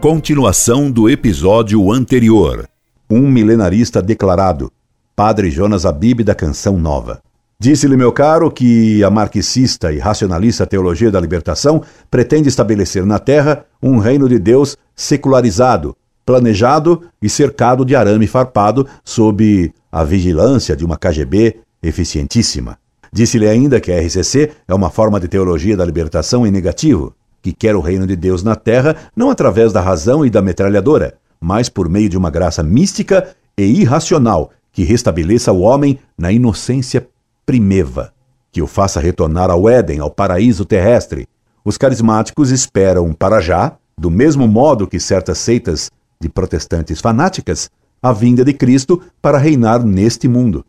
Continuação do episódio anterior. Um milenarista declarado. Padre Jonas Abib da Canção Nova. Disse-lhe, meu caro, que a marxista e racionalista teologia da libertação pretende estabelecer na Terra um reino de Deus secularizado, planejado e cercado de arame farpado sob a vigilância de uma KGB eficientíssima. Disse-lhe ainda que a RCC é uma forma de teologia da libertação em negativo, que quer o reino de Deus na terra não através da razão e da metralhadora, mas por meio de uma graça mística e irracional que restabeleça o homem na inocência primeva, que o faça retornar ao Éden, ao paraíso terrestre. Os carismáticos esperam para já, do mesmo modo que certas seitas de protestantes fanáticas, a vinda de Cristo para reinar neste mundo.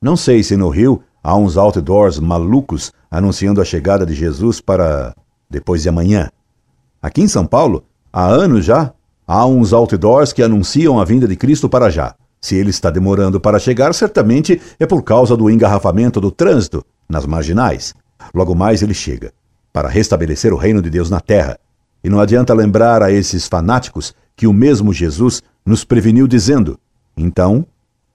Não sei se no Rio há uns outdoors malucos anunciando a chegada de Jesus para depois de amanhã. Aqui em São Paulo, há anos já, há uns outdoors que anunciam a vinda de Cristo para já. Se ele está demorando para chegar, certamente é por causa do engarrafamento do trânsito nas marginais. Logo mais ele chega, para restabelecer o reino de Deus na terra. E não adianta lembrar a esses fanáticos que o mesmo Jesus nos preveniu dizendo: Então,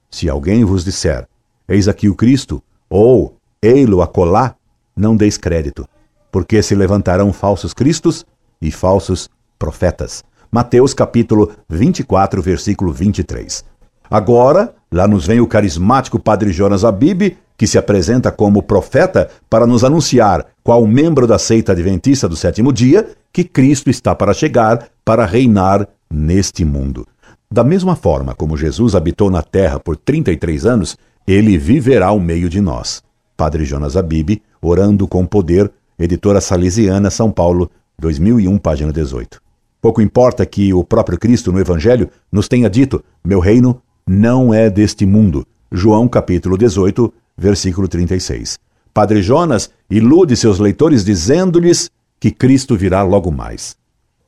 se alguém vos disser, eis aqui o Cristo, ou ei-lo acolá, não deis crédito, porque se levantarão falsos cristos e falsos profetas. Mateus capítulo 24, versículo 23. Agora, lá nos vem o carismático Padre Jonas Abib, que se apresenta como profeta para nos anunciar, qual membro da seita adventista do sétimo dia, que Cristo está para chegar para reinar neste mundo. Da mesma forma como Jesus habitou na terra por 33 anos, ele viverá ao meio de nós. Padre Jonas Abib, orando com poder, editora Salesiana, São Paulo, 2001, página 18. Pouco importa que o próprio Cristo no Evangelho nos tenha dito: Meu reino não é deste mundo. João capítulo 18, versículo 36. Padre Jonas ilude seus leitores dizendo-lhes que Cristo virá logo mais.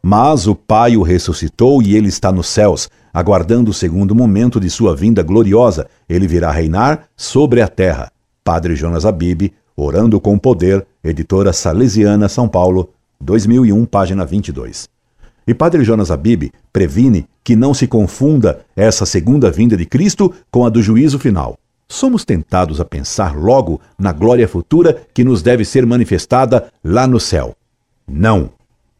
Mas o Pai o ressuscitou e ele está nos céus, aguardando o segundo momento de sua vinda gloriosa. Ele virá reinar sobre a terra. Padre Jonas Abib, Orando com Poder, editora Salesiana, São Paulo, 2001, página 22. E Padre Jonas Abib previne que não se confunda essa segunda vinda de Cristo com a do juízo final. Somos tentados a pensar logo na glória futura que nos deve ser manifestada lá no céu. Não!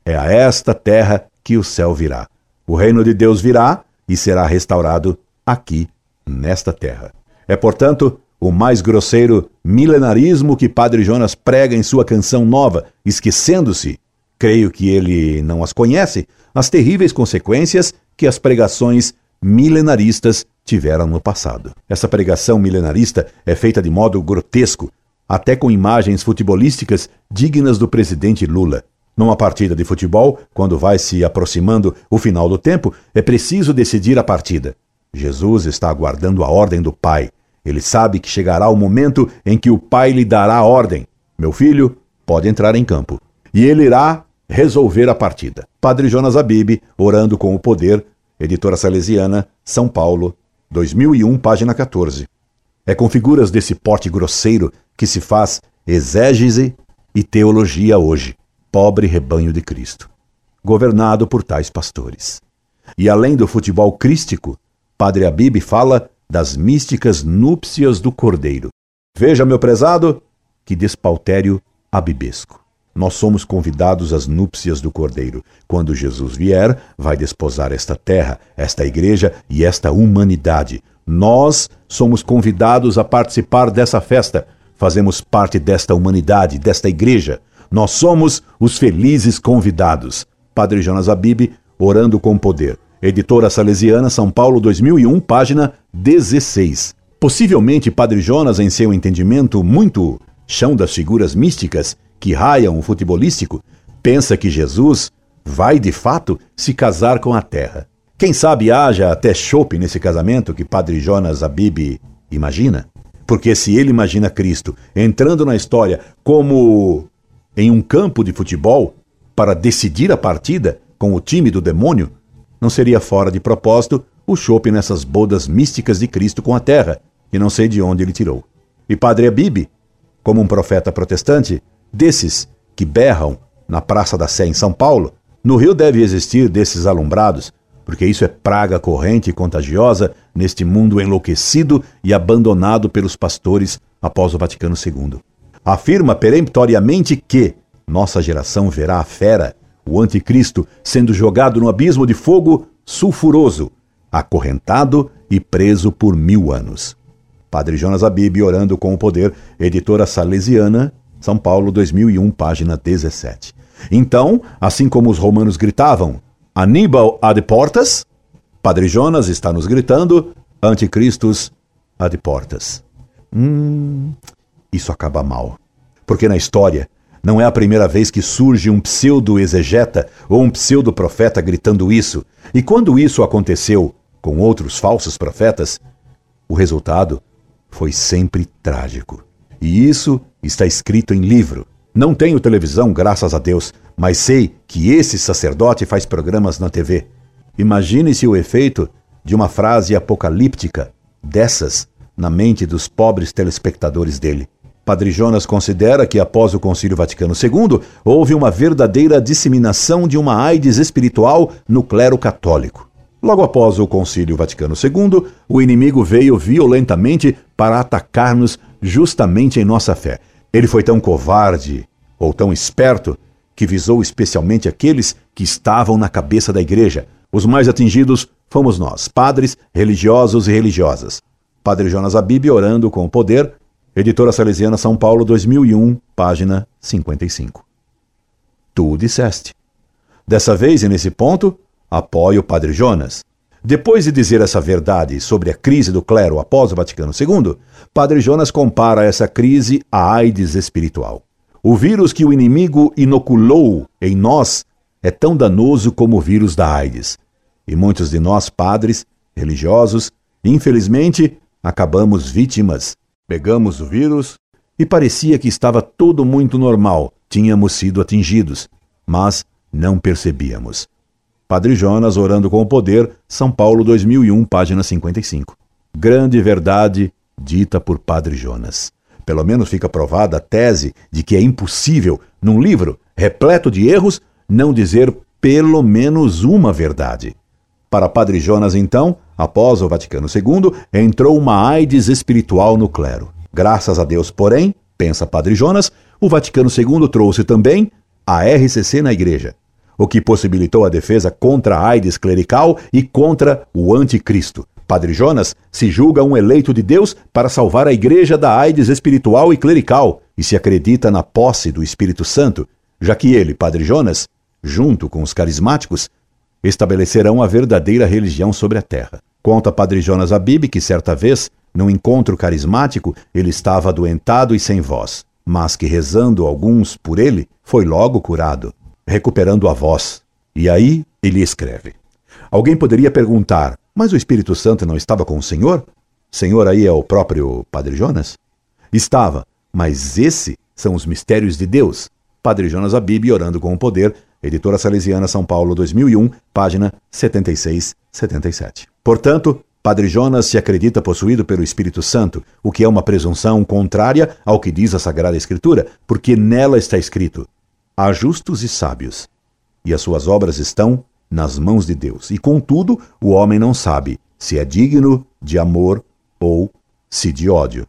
É a esta terra que o céu virá. O reino de Deus virá e será restaurado aqui, nesta terra. É, portanto, o mais grosseiro milenarismo que Padre Jonas prega em sua canção nova, esquecendo-se, creio que ele não as conhece, as terríveis consequências que as pregações milenaristas tiveram no passado. Essa pregação milenarista é feita de modo grotesco, até com imagens futebolísticas dignas do presidente Lula. Numa partida de futebol, quando vai se aproximando o final do tempo, é preciso decidir a partida. Jesus está aguardando a ordem do Pai. Ele sabe que chegará o momento em que o pai lhe dará a ordem: Meu filho, pode entrar em campo. E ele irá resolver a partida. Padre Jonas Abib, Orando com o Poder, editora salesiana, São Paulo, 2001, página 14. É com figuras desse porte grosseiro que se faz exégese e teologia hoje, pobre rebanho de Cristo, governado por tais pastores. E além do futebol crístico, Padre Abib fala das místicas núpcias do Cordeiro. Veja, meu prezado, que despautério abibesco. Nós somos convidados às núpcias do Cordeiro. Quando Jesus vier, vai desposar esta terra, esta igreja e esta humanidade. Nós somos convidados a participar dessa festa. Fazemos parte desta humanidade, desta igreja. Nós somos os felizes convidados. Padre Jonas Abib, orando com poder. Editora Salesiana, São Paulo, 2001, página 16. Possivelmente, Padre Jonas, em seu entendimento muito chão das figuras místicas que raiam o futebolístico, pensa que Jesus vai de fato se casar com a terra. Quem sabe haja até chope nesse casamento que Padre Jonas Abib imagina? Porque se ele imagina Cristo entrando na história como em um campo de futebol para decidir a partida com o time do demônio, não seria fora de propósito o chope nessas bodas místicas de Cristo com a terra, que não sei de onde ele tirou. E Padre Abib, como um profeta protestante, desses que berram na Praça da Sé em São Paulo, No Rio deve existir desses alumbrados, porque isso é praga corrente e contagiosa neste mundo enlouquecido e abandonado pelos pastores após o Vaticano II. Afirma peremptoriamente que nossa geração verá a fera, o anticristo, sendo jogado no abismo de fogo sulfuroso, acorrentado e preso por mil anos. Padre Jonas Abib, Orando com o Poder, editora salesiana, São Paulo, 2001, página 17. Então, assim como os romanos gritavam, Aníbal ad portas, Padre Jonas está nos gritando, Anticristos ad portas. Hum, isso acaba mal. Porque na história, não é a primeira vez que surge um pseudo-exegeta ou um pseudo-profeta gritando isso. E quando isso aconteceu com outros falsos profetas, o resultado foi sempre trágico. E isso está escrito em livro. Não tenho televisão, graças a Deus, mas sei que esse sacerdote faz programas na TV. Imagine-se o efeito de uma frase apocalíptica dessas na mente dos pobres telespectadores dele. Padre Jonas considera que após o Concílio Vaticano II houve uma verdadeira disseminação de uma AIDS espiritual no clero católico. Logo após o Concílio Vaticano II, o inimigo veio violentamente para atacar-nos justamente em nossa fé. Ele foi tão covarde ou tão esperto que visou especialmente aqueles que estavam na cabeça da igreja. Os mais atingidos fomos nós, padres, religiosos e religiosas. Padre Jonas Abib orando com o poder, Editora Salesiana São Paulo, 2001, página 55. Tu disseste. Dessa vez e nesse ponto, apoio o Padre Jonas. Depois de dizer essa verdade sobre a crise do clero após o Vaticano II, Padre Jonas compara essa crise à AIDS espiritual. O vírus que o inimigo inoculou em nós é tão danoso como o vírus da AIDS. E muitos de nós, padres, religiosos, infelizmente, acabamos vítimas. Pegamos o vírus e parecia que estava tudo muito normal, tínhamos sido atingidos, mas não percebíamos. Padre Jonas orando com o poder, São Paulo 2001, página 55. Grande verdade dita por Padre Jonas. Pelo menos fica provada a tese de que é impossível, num livro repleto de erros, não dizer pelo menos uma verdade. Para Padre Jonas, então, após o Vaticano II, entrou uma AIDS espiritual no clero. Graças a Deus, porém, pensa Padre Jonas, o Vaticano II trouxe também a RCC na igreja o que possibilitou a defesa contra a AIDS clerical e contra o anticristo. Padre Jonas se julga um eleito de Deus para salvar a igreja da AIDS espiritual e clerical e se acredita na posse do Espírito Santo, já que ele, Padre Jonas, junto com os carismáticos, estabelecerão a verdadeira religião sobre a terra. Conta Padre Jonas Abib que certa vez, num encontro carismático, ele estava adoentado e sem voz, mas que rezando alguns por ele, foi logo curado recuperando a voz. E aí ele escreve. Alguém poderia perguntar: mas o Espírito Santo não estava com o Senhor? Senhor aí é o próprio Padre Jonas? Estava, mas esses são os mistérios de Deus. Padre Jonas Abib, Orando com o Poder, Editora Salesiana, São Paulo, 2001, página 76-77. Portanto, Padre Jonas se acredita possuído pelo Espírito Santo, o que é uma presunção contrária ao que diz a Sagrada Escritura, porque nela está escrito: Há justos e sábios, e as suas obras estão nas mãos de Deus. E contudo, o homem não sabe se é digno de amor ou se de ódio.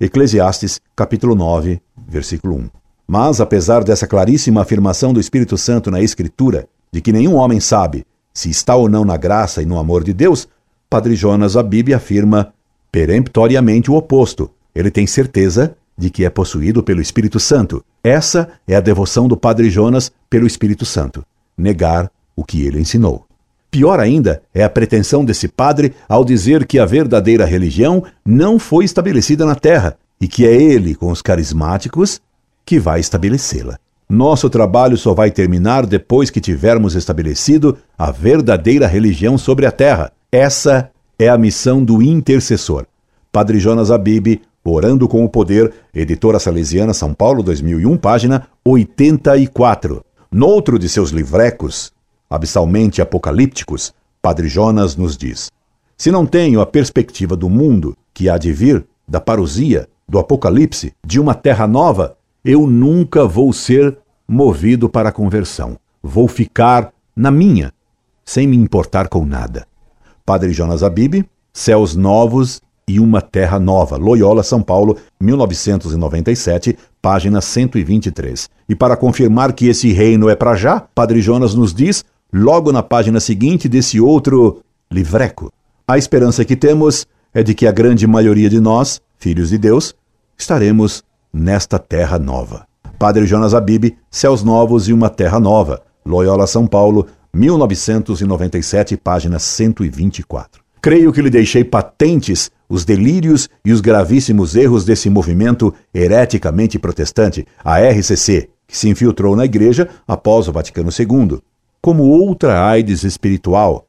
Eclesiastes, capítulo 9, versículo 1. Mas, apesar dessa claríssima afirmação do Espírito Santo na Escritura, de que nenhum homem sabe se está ou não na graça e no amor de Deus, Padre Jonas Abib afirma peremptoriamente o oposto. Ele tem certeza de que é possuído pelo Espírito Santo. Essa é a devoção do Padre Jonas pelo Espírito Santo, negar o que ele ensinou. Pior ainda é a pretensão desse padre ao dizer que a verdadeira religião não foi estabelecida na terra e que é ele, com os carismáticos, que vai estabelecê-la. Nosso trabalho só vai terminar depois que tivermos estabelecido a verdadeira religião sobre a terra. Essa é a missão do intercessor. Padre Jonas Abib, Orando com o Poder, editora salesiana São Paulo 2001, página 84. Noutro de seus livrecos, abissalmente apocalípticos, Padre Jonas nos diz: Se não tenho a perspectiva do mundo que há de vir, da parousia, do apocalipse, de uma terra nova, eu nunca vou ser movido para a conversão. vou ficar na minha, sem me importar com nada. Padre Jonas Abib, Céus Novos e uma Terra Nova, Loyola, São Paulo, 1997, página 123. E para confirmar que esse reino é para já, Padre Jonas nos diz, logo na página seguinte desse outro livreco. A esperança que temos é de que a grande maioria de nós, filhos de Deus, estaremos nesta terra nova. Padre Jonas Abib, Céus Novos e uma Terra Nova, Loyola, São Paulo, 1997, página 124. Creio que lhe deixei patentes os delírios e os gravíssimos erros desse movimento hereticamente protestante, a RCC, que se infiltrou na Igreja após o Vaticano II, como outra AIDS espiritual,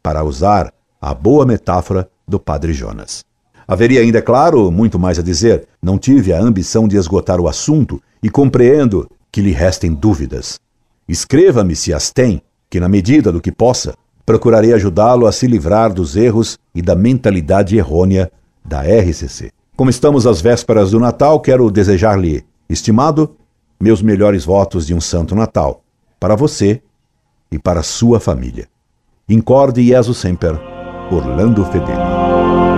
para usar a boa metáfora do Padre Jonas. Haveria ainda, é claro, muito mais a dizer. Não tive a ambição de esgotar o assunto e compreendo que lhe restem dúvidas. Escreva-me se as tem, que, na medida do que possa, procurarei ajudá-lo a se livrar dos erros e da mentalidade errônea da RCC. Como estamos às vésperas do Natal, quero desejar-lhe, estimado, meus melhores votos de um Santo Natal, para você e para sua família. Incorde Jesus Semper, Orlando Fedeli.